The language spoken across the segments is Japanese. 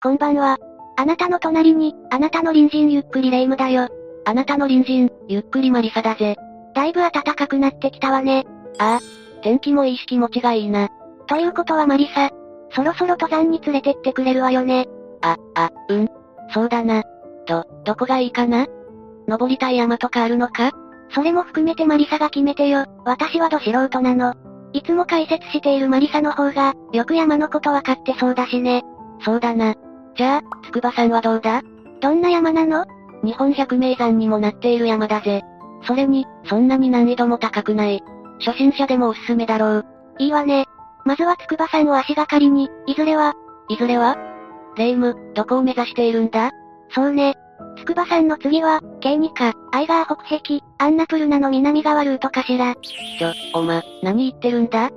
こんばんは。あなたの隣に、あなたの隣人ゆっくりレ夢ムだよ。あなたの隣人、ゆっくりマリサだぜ。だいぶ暖かくなってきたわね。ああ。天気もいいし気持ちがいいな。ということはマリサ、そろそろ登山に連れてってくれるわよね。あ、あ、うん。そうだな。ど、どこがいいかな？登りたい山とかあるのか？それも含めてマリサが決めてよ。私はど素人なの。いつも解説しているマリサの方が、よく山のことわかってそうだしね。そうだな。じゃあ、筑波山はどうだ？どんな山なの？日本百名山にもなっている山だぜ。それに、そんなに難易度も高くない。初心者でもおすすめだろう。いいわね。まずは筑波山を足がかりに、いずれは、いずれは？霊夢、どこを目指しているんだ？そうね。筑波山の次は、ケイニカ、アイガー北壁、アンナプルナの南側ルートかしら。ちょ、おま、何言ってるんだ？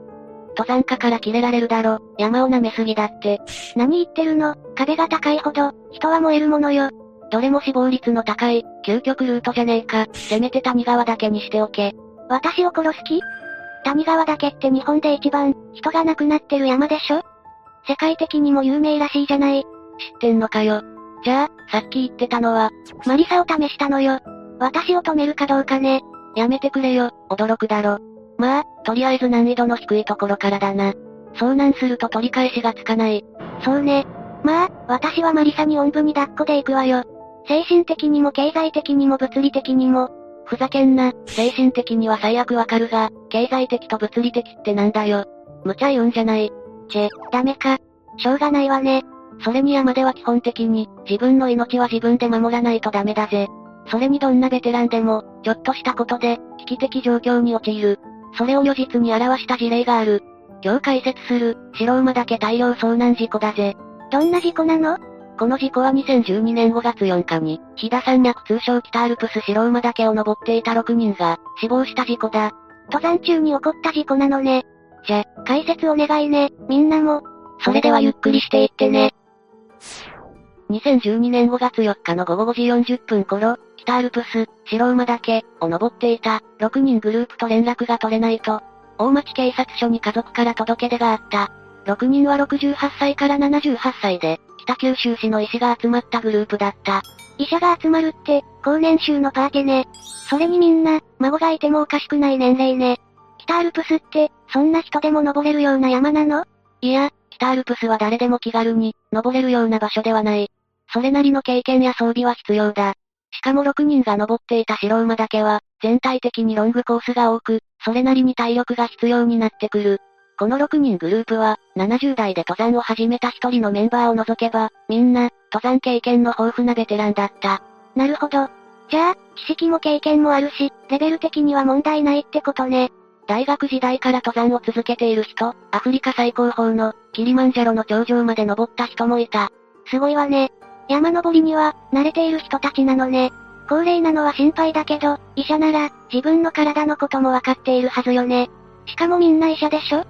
登山家から切れられるだろ、山を舐めすぎだって。何言ってるの、壁が高いほど、人は燃えるものよ。どれも死亡率の高い、究極ルートじゃねえか、せめて谷川だけにしておけ。私を殺す気？谷川岳って日本で一番、人が亡くなってる山でしょ？世界的にも有名らしいじゃない。知ってんのかよ。じゃあ、さっき言ってたのは、マリサを試したのよ。私を止めるかどうかね。やめてくれよ、驚くだろ。まあ、とりあえず難易度の低いところからだな。遭難すると取り返しがつかない。そうね。まあ、私はマリサにおんぶに抱っこで行くわよ。精神的にも経済的にも物理的にも。ふざけんな、精神的には最悪わかるが、経済的と物理的ってなんだよ。無茶言うんじゃない。チェ、ダメか。しょうがないわね。それに山では基本的に、自分の命は自分で守らないとダメだぜ。それにどんなベテランでも、ちょっとしたことで、危機的状況に陥る。それを如実に表した事例がある。今日解説する、白馬岳大量遭難事故だぜ。どんな事故なの？この事故は2012年5月4日に、飛騨山脈通称北アルプス白馬岳を登っていた6人が、死亡した事故だ。登山中に起こった事故なのね。じゃ、解説お願いね、みんなも。それではゆっくりしていってね。2012年5月4日の午後5時40分頃、北アルプス、白馬岳を登っていた6人グループと連絡が取れないと、大町警察署に家族から届け出があった。6人は68歳から78歳で、北九州市の医師が集まったグループだった。医者が集まるって、高年収のパーティーね。それにみんな、孫がいてもおかしくない年齢ね。北アルプスって、そんな人でも登れるような山なの？いや、北アルプスは誰でも気軽に、登れるような場所ではない。それなりの経験や装備は必要だ。しかも6人が登っていた白馬岳は、全体的にロングコースが多く、それなりに体力が必要になってくる。この6人グループは、70代で登山を始めた一人のメンバーを除けば、みんな、登山経験の豊富なベテランだった。なるほど。じゃあ、知識も経験もあるし、レベル的には問題ないってことね。大学時代から登山を続けている人、アフリカ最高峰の、キリマンジャロの頂上まで登った人もいた。すごいわね。山登りには、慣れている人たちなのね。高齢なのは心配だけど、医者なら、自分の体のこともわかっているはずよね。しかもみんな医者でしょ？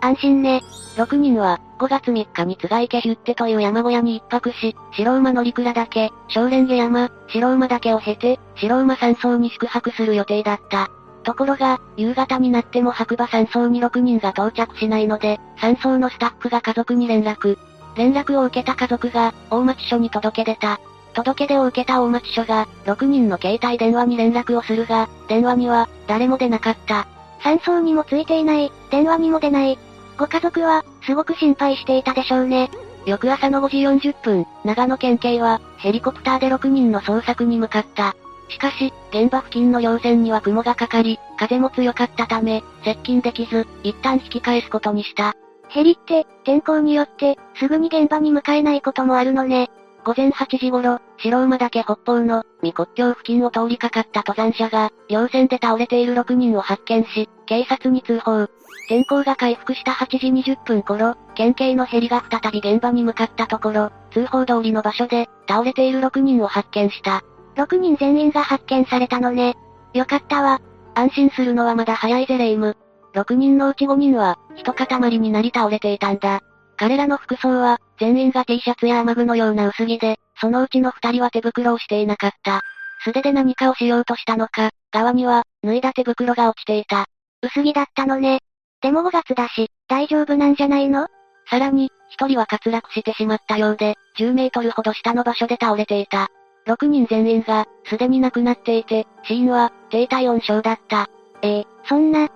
安心ね。6人は、5月3日に津賀池ヒュッテという山小屋に一泊し、白馬乗鞍岳、小蓮華山、白馬岳を経て、白馬山荘に宿泊する予定だった。ところが、夕方になっても白馬山荘に6人が到着しないので、山荘のスタッフが家族に連絡。連絡を受けた家族が、大町署に届け出た。届け出を受けた大町署が、6人の携帯電話に連絡をするが、電話には、誰も出なかった。山荘にもついていない、電話にも出ない。ご家族は、すごく心配していたでしょうね。翌朝の5時40分、長野県警は、ヘリコプターで6人の捜索に向かった。しかし、現場付近の稜線には雲がかかり、風も強かったため、接近できず、一旦引き返すことにした。ヘリって、天候によって、すぐに現場に向かえないこともあるのね。午前8時頃、白馬岳北方の、未国境付近を通りかかった登山者が、稜線で倒れている6人を発見し、警察に通報。天候が回復した8時20分頃、県警のヘリが再び現場に向かったところ、通報通りの場所で、倒れている6人を発見した。6人全員が発見されたのね。よかったわ。安心するのはまだ早いぜレイム。6人のうち5人は、一塊になり倒れていたんだ。彼らの服装は、全員が T シャツや雨具のような薄着で、そのうちの2人は手袋をしていなかった。素手で何かをしようとしたのか、側には、脱いだ手袋が落ちていた。薄着だったのね。でも5月だし、大丈夫なんじゃないの？さらに、一人は滑落してしまったようで、10メートルほど下の場所で倒れていた。6人全員が、すでに亡くなっていて、死因は、低体温症だった。ええそんな。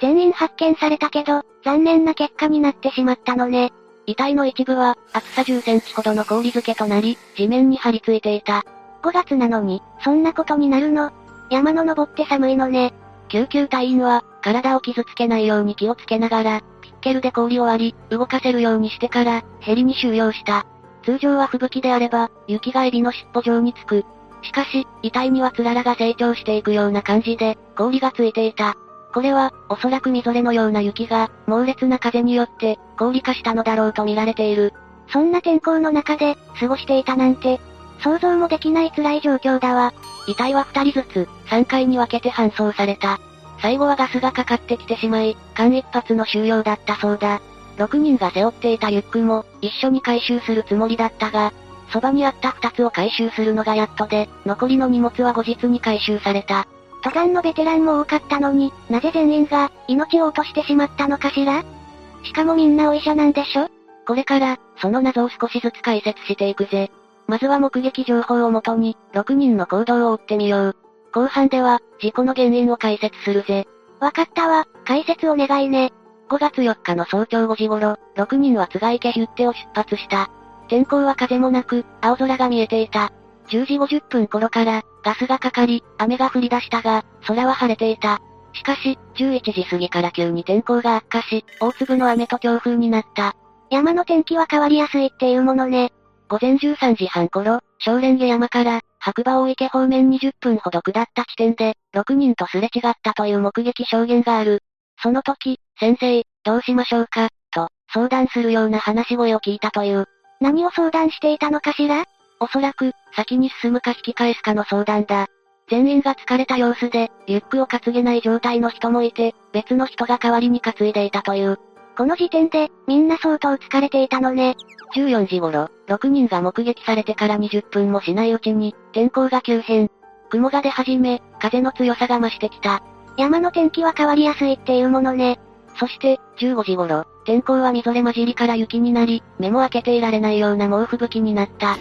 全員発見されたけど、残念な結果になってしまったのね。遺体の一部は、厚さ10センチほどの氷漬けとなり、地面に張り付いていた。5月なのに、そんなことになるの？山の登って寒いのね。救急隊員は、体を傷つけないように気をつけながら、ピッケルで氷を割り、動かせるようにしてから、ヘリに収容した。通常は吹雪であれば、雪がエビの尻尾状につく。しかし、遺体にはつららが成長していくような感じで、氷がついていた。これは、おそらくみぞれのような雪が、猛烈な風によって、氷化したのだろうと見られている。そんな天候の中で、過ごしていたなんて、想像もできない辛い状況だわ。遺体は二人ずつ、3回に分けて搬送された。最後はガスがかかってきてしまい、間一髪の収容だったそうだ。6人が背負っていたリュックも、一緒に回収するつもりだったが、そばにあった2つを回収するのがやっとで、残りの荷物は後日に回収された。登山のベテランも多かったのに、なぜ全員が、命を落としてしまったのかしら？しかもみんなお医者なんでしょ？これから、その謎を少しずつ解説していくぜ。まずは目撃情報をもとに、6人の行動を追ってみよう。後半では、事故の原因を解説するぜ。わかったわ、解説お願いね。5月4日の早朝5時頃、6人は津賀池ヒュッテを出発した。天候は風もなく、青空が見えていた。10時50分頃から、ガスがかかり、雨が降り出したが、空は晴れていた。しかし、11時過ぎから急に天候が悪化し、大粒の雨と強風になった。山の天気は変わりやすいっていうものね。午前13時半頃、小蓮華山から、白馬大池方面20分ほど下った地点で、6人とすれ違ったという目撃証言がある。その時、先生、どうしましょうか、と、相談するような話し声を聞いたという。何を相談していたのかしら？おそらく、先に進むか引き返すかの相談だ。全員が疲れた様子で、リュックを担げない状態の人もいて、別の人が代わりに担いでいたという。この時点で、みんな相当疲れていたのね。14時頃、6人が目撃されてから20分もしないうちに、天候が急変。雲が出始め、風の強さが増してきた。山の天気は変わりやすいっていうものね。そして、15時頃、天候はみぞれ混じりから雪になり、目も開けていられないような猛吹雪になった。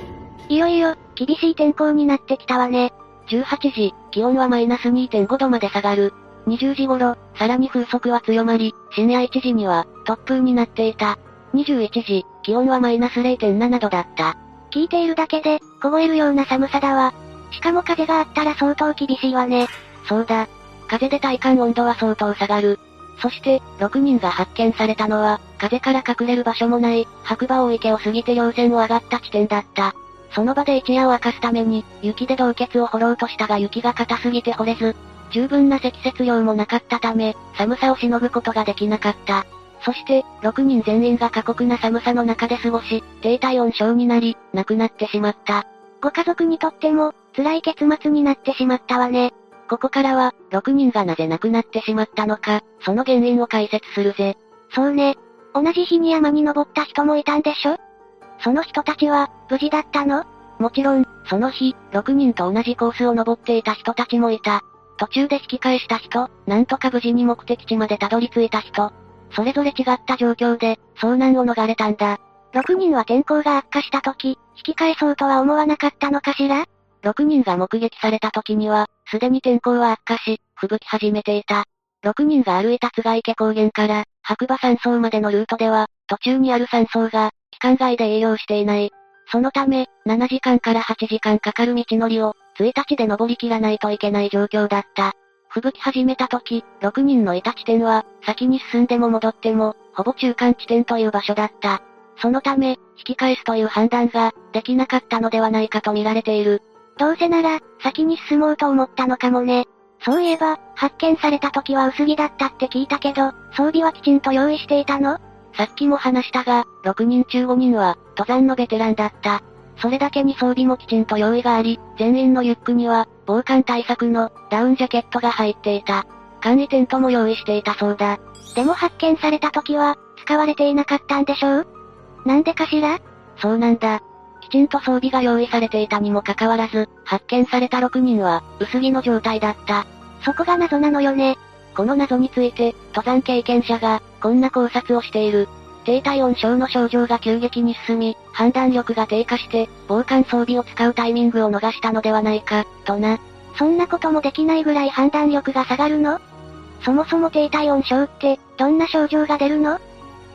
いよいよ、厳しい天候になってきたわね。18時、気温はマイナス2.5度まで下がる。20時頃、さらに風速は強まり、深夜1時には、突風になっていた。21時、気温はマイナス0.7度だった。聞いているだけで、凍えるような寒さだわ。しかも風があったら相当厳しいわね。そうだ。風で体感温度は相当下がる。そして、6人が発見されたのは、風から隠れる場所もない、白馬大池を過ぎて稜線を上がった地点だった。その場で一夜を明かすために、雪で洞穴を掘ろうとしたが雪が硬すぎて掘れず、十分な積雪量もなかったため、寒さをしのぐことができなかった。そして、6人全員が過酷な寒さの中で過ごし、低体温症になり、亡くなってしまった。ご家族にとっても、辛い結末になってしまったわね。ここからは、6人がなぜ亡くなってしまったのか、その原因を解説するぜ。そうね。同じ日に山に登った人もいたんでしょ？その人たちは、無事だったの？もちろん、その日、6人と同じコースを登っていた人たちもいた。途中で引き返した人、なんとか無事に目的地までたどり着いた人。それぞれ違った状況で、遭難を逃れたんだ。6人は天候が悪化した時、引き返そうとは思わなかったのかしら ?6 人が目撃された時には、すでに天候は悪化し、吹雪き始めていた。6人が歩いた津賀池高原から、白馬山荘までのルートでは、途中にある山荘が、期間外で営業していない。そのため、7時間から8時間かかる道のりを、1日で登りきらないといけない状況だった。吹雪始めた時、6人のいた地点は、先に進んでも戻っても、ほぼ中間地点という場所だった。そのため、引き返すという判断が、できなかったのではないかと見られている。どうせなら、先に進もうと思ったのかもね。そういえば、発見された時は薄着だったって聞いたけど、装備はきちんと用意していたの？さっきも話したが、6人中5人は、登山のベテランだった。それだけに装備もきちんと用意があり、全員のリュックには、防寒対策の、ダウンジャケットが入っていた。簡易テントも用意していたそうだ。でも発見された時は、使われていなかったんでしょう？なんでかしら？そうなんだ。きちんと装備が用意されていたにもかかわらず、発見された6人は、薄着の状態だった。そこが謎なのよね。この謎について、登山経験者が、こんな考察をしている。低体温症の症状が急激に進み、判断力が低下して、防寒装備を使うタイミングを逃したのではないか、とな。そんなこともできないぐらい判断力が下がるの？そもそも低体温症って、どんな症状が出るの？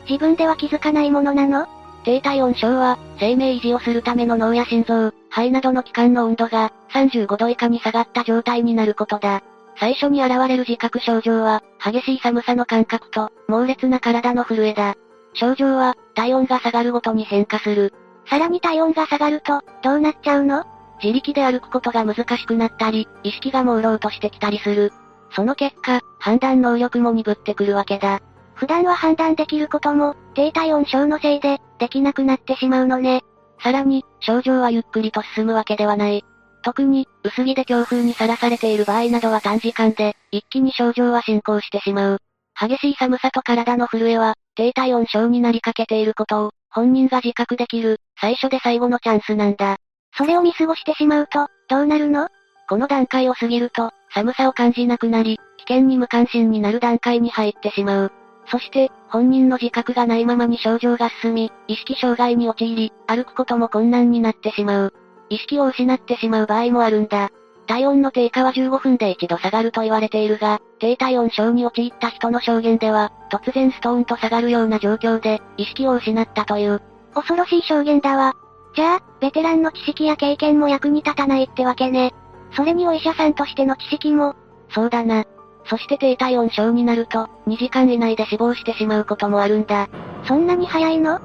自分では気づかないものなの？低体温症は、生命維持をするための脳や心臓、肺などの器官の温度が、35度以下に下がった状態になることだ。最初に現れる自覚症状は、激しい寒さの感覚と、猛烈な体の震えだ。症状は、体温が下がるごとに変化する。さらに体温が下がると、どうなっちゃうの？自力で歩くことが難しくなったり、意識が朦朧としてきたりする。その結果、判断能力も鈍ってくるわけだ。普段は判断できることも、低体温症のせいで、できなくなってしまうのね。さらに、症状はゆっくりと進むわけではない。特に、薄着で強風にさらされている場合などは短時間で、一気に症状は進行してしまう。激しい寒さと体の震えは、低体温症になりかけていることを、本人が自覚できる、最初で最後のチャンスなんだ。それを見過ごしてしまうと、どうなるの？この段階を過ぎると、寒さを感じなくなり、危険に無関心になる段階に入ってしまう。そして、本人の自覚がないままに症状が進み、意識障害に陥り、歩くことも困難になってしまう。意識を失ってしまう場合もあるんだ。体温の低下は15分で一度下がると言われているが、低体温症に陥った人の証言では、突然ストーンと下がるような状況で、意識を失ったという。恐ろしい証言だわ。じゃあ、ベテランの知識や経験も役に立たないってわけね。それにお医者さんとしての知識も。そうだな。そして低体温症になると、2時間以内で死亡してしまうこともあるんだ。そんなに早いの？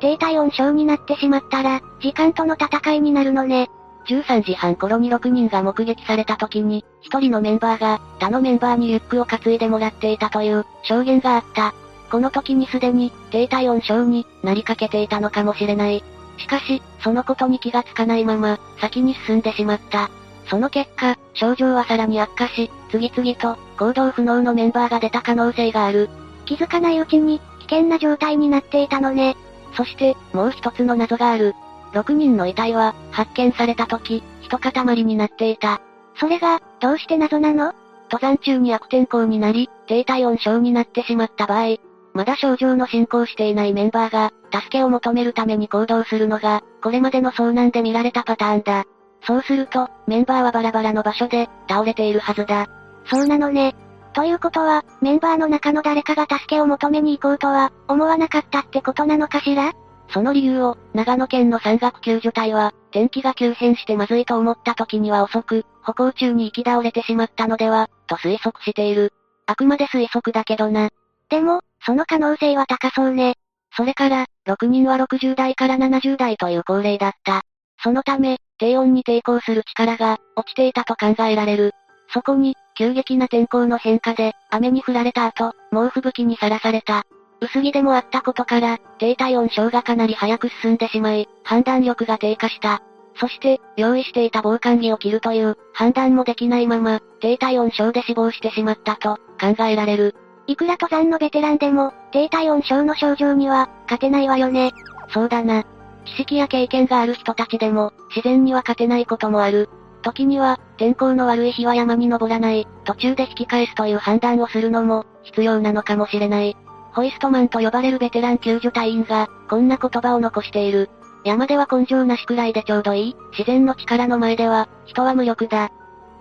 低体温症になってしまったら、時間との戦いになるのね。13時半頃に6人が目撃された時に、1人のメンバーが、他のメンバーにリュックを担いでもらっていたという、証言があった。この時にすでに、低体温症になりかけていたのかもしれない。しかし、そのことに気がつかないまま、先に進んでしまった。その結果、症状はさらに悪化し、次々と、行動不能のメンバーが出た可能性がある。気づかないうちに、危険な状態になっていたのね。そして、もう一つの謎がある。6人の遺体は、発見された時、一塊になっていた。それが、どうして謎なの？登山中に悪天候になり、低体温症になってしまった場合、まだ症状の進行していないメンバーが、助けを求めるために行動するのが、これまでの遭難で見られたパターンだ。そうすると、メンバーはバラバラの場所で、倒れているはずだ。そうなのね。ということは、メンバーの中の誰かが助けを求めに行こうとは、思わなかったってことなのかしら？その理由を、長野県の山岳救助隊は、天気が急変してまずいと思った時には遅く、歩行中に行き倒れてしまったのでは、と推測している。あくまで推測だけどな。でも、その可能性は高そうね。それから、6人は60代から70代という高齢だった。そのため、低温に抵抗する力が、落ちていたと考えられる。そこに、急激な天候の変化で、雨に降られた後、猛吹雪にさらされた。薄着でもあったことから、低体温症がかなり早く進んでしまい、判断力が低下した。そして、用意していた防寒着を着るという、判断もできないまま、低体温症で死亡してしまったと、考えられる。いくら登山のベテランでも、低体温症の症状には、勝てないわよね。そうだな。知識や経験がある人たちでも、自然には勝てないこともある。時には、天候の悪い日は山に登らない、途中で引き返すという判断をするのも、必要なのかもしれない。ホイストマンと呼ばれるベテラン救助隊員が、こんな言葉を残している。山では根性なしくらいでちょうどいい、自然の力の前では、人は無力だ。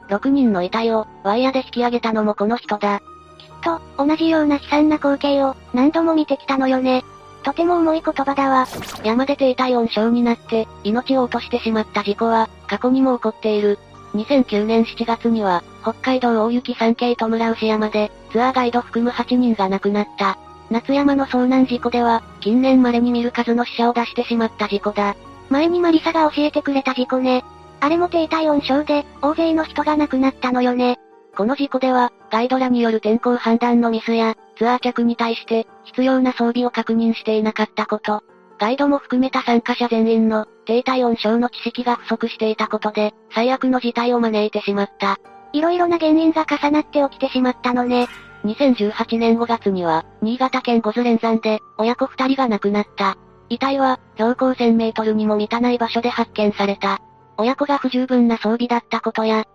6人の遺体を、ワイヤで引き上げたのもこの人だ。きっと、同じような悲惨な光景を、何度も見てきたのよね。とても重い言葉だわ。山で低体温症になって、命を落としてしまった事故は、過去にも起こっている。2009年7月には、北海道大雪山系戸村牛山で、ツアーガイド含む8人が亡くなった。夏山の遭難事故では、近年稀に見る数の死者を出してしまった事故だ。前にマリサが教えてくれた事故ね。あれも低体温症で、大勢の人が亡くなったのよね。この事故では、ガイドらによる天候判断のミスや、ツアー客に対して、必要な装備を確認していなかったこと、ガイドも含めた参加者全員の、低体温症の知識が不足していたことで、最悪の事態を招いてしまった。いろいろな原因が重なって起きてしまったのね。2018年5月には、新潟県五頭連山で、親子二人が亡くなった。遺体は、標高1000メートルにも満たない場所で発見された。親子が不十分な装備だったことや、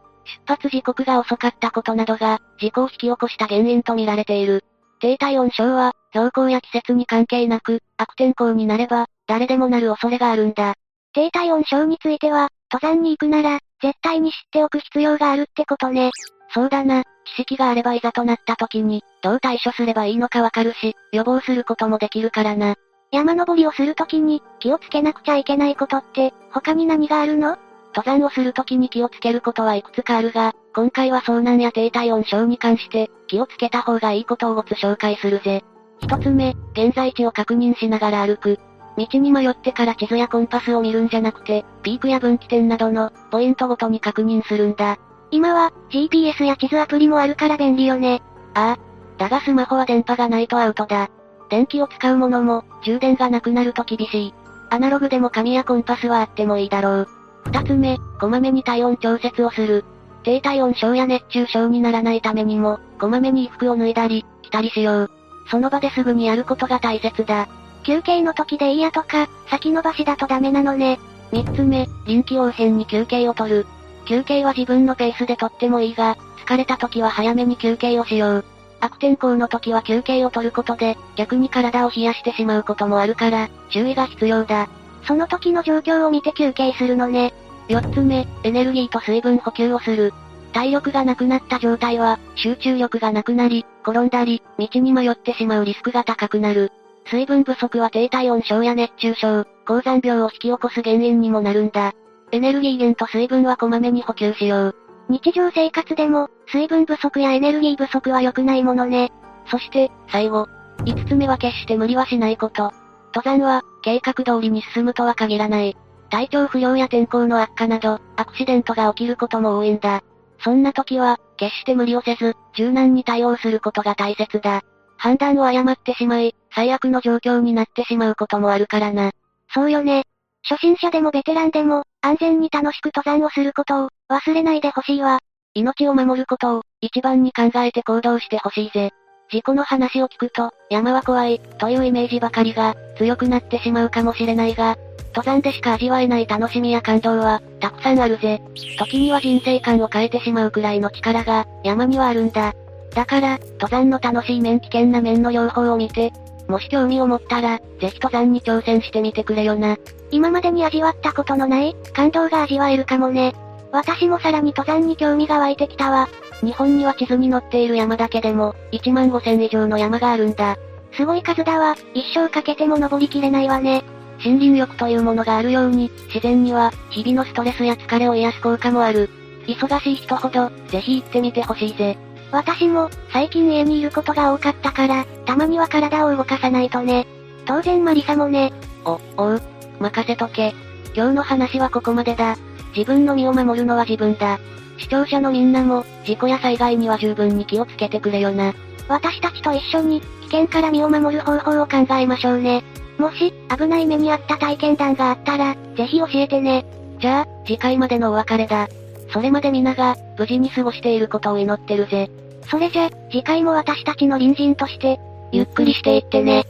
出発時刻が遅かったことなどが、事故を引き起こした原因と見られている。低体温症は、標高や季節に関係なく、悪天候になれば、誰でもなる恐れがあるんだ。低体温症については、登山に行くなら、絶対に知っておく必要があるってことね。そうだな、知識があればいざとなった時に、どう対処すればいいのかわかるし、予防することもできるからな。山登りをするときに、気をつけなくちゃいけないことって、他に何があるの？登山をするときに気をつけることはいくつかあるが、今回は遭難や低体温症に関して、気をつけた方がいいことをごつ紹介するぜ。一つ目、現在地を確認しながら歩く。道に迷ってから地図やコンパスを見るんじゃなくて、ピークや分岐点などの、ポイントごとに確認するんだ。今は、GPS や地図アプリもあるから便利よね。ああ。だがスマホは電波がないとアウトだ。電気を使うものも、充電がなくなると厳しい。アナログでも紙やコンパスはあってもいいだろう。二つ目、こまめに体温調節をする。低体温症や熱中症にならないためにも、こまめに衣服を脱いだり、着たりしよう。その場ですぐにやることが大切だ。休憩の時でいいやとか、先延ばしだとダメなのね。三つ目、臨機応変に休憩を取る。休憩は自分のペースでとってもいいが、疲れた時は早めに休憩をしよう。悪天候の時は休憩を取ることで、逆に体を冷やしてしまうこともあるから、注意が必要だ。その時の状況を見て休憩するのね。四つ目、エネルギーと水分補給をする。体力がなくなった状態は、集中力がなくなり、転んだり、道に迷ってしまうリスクが高くなる。水分不足は低体温症や熱中症、高山病を引き起こす原因にもなるんだ。エネルギー源と水分はこまめに補給しよう。日常生活でも、水分不足やエネルギー不足は良くないものね。そして、最後。五つ目は決して無理はしないこと。登山は、計画通りに進むとは限らない。体調不良や天候の悪化など、アクシデントが起きることも多いんだ。そんな時は、決して無理をせず、柔軟に対応することが大切だ。判断を誤ってしまい、最悪の状況になってしまうこともあるからな。そうよね。初心者でもベテランでも、安全に楽しく登山をすることを、忘れないでほしいわ。命を守ることを、一番に考えて行動してほしいぜ。事故の話を聞くと、山は怖い、というイメージばかりが、強くなってしまうかもしれないが、登山でしか味わえない楽しみや感動は、たくさんあるぜ。時には人生観を変えてしまうくらいの力が、山にはあるんだ。だから、登山の楽しい面危険な面の両方を見て、もし興味を持ったら、ぜひ登山に挑戦してみてくれよな。今までに味わったことのない、感動が味わえるかもね。私もさらに登山に興味が湧いてきたわ。日本には地図に載っている山だけでも、1万5000以上の山があるんだ。すごい数だわ、一生かけても登りきれないわね。森林浴というものがあるように、自然には、日々のストレスや疲れを癒す効果もある。忙しい人ほど、ぜひ行ってみてほしいぜ。私も、最近家にいることが多かったから、たまには体を動かさないとね。当然マリサもね。お、おう。任せとけ。今日の話はここまでだ。自分の身を守るのは自分だ。視聴者のみんなも、事故や災害には十分に気をつけてくれよな。私たちと一緒に、危険から身を守る方法を考えましょうね。もし、危ない目にあった体験談があったら、ぜひ教えてね。じゃあ、次回までのお別れだ。それまで皆が、無事に過ごしていることを祈ってるぜ。それじゃ、次回も私たちの隣人として、ゆっくりしていってね。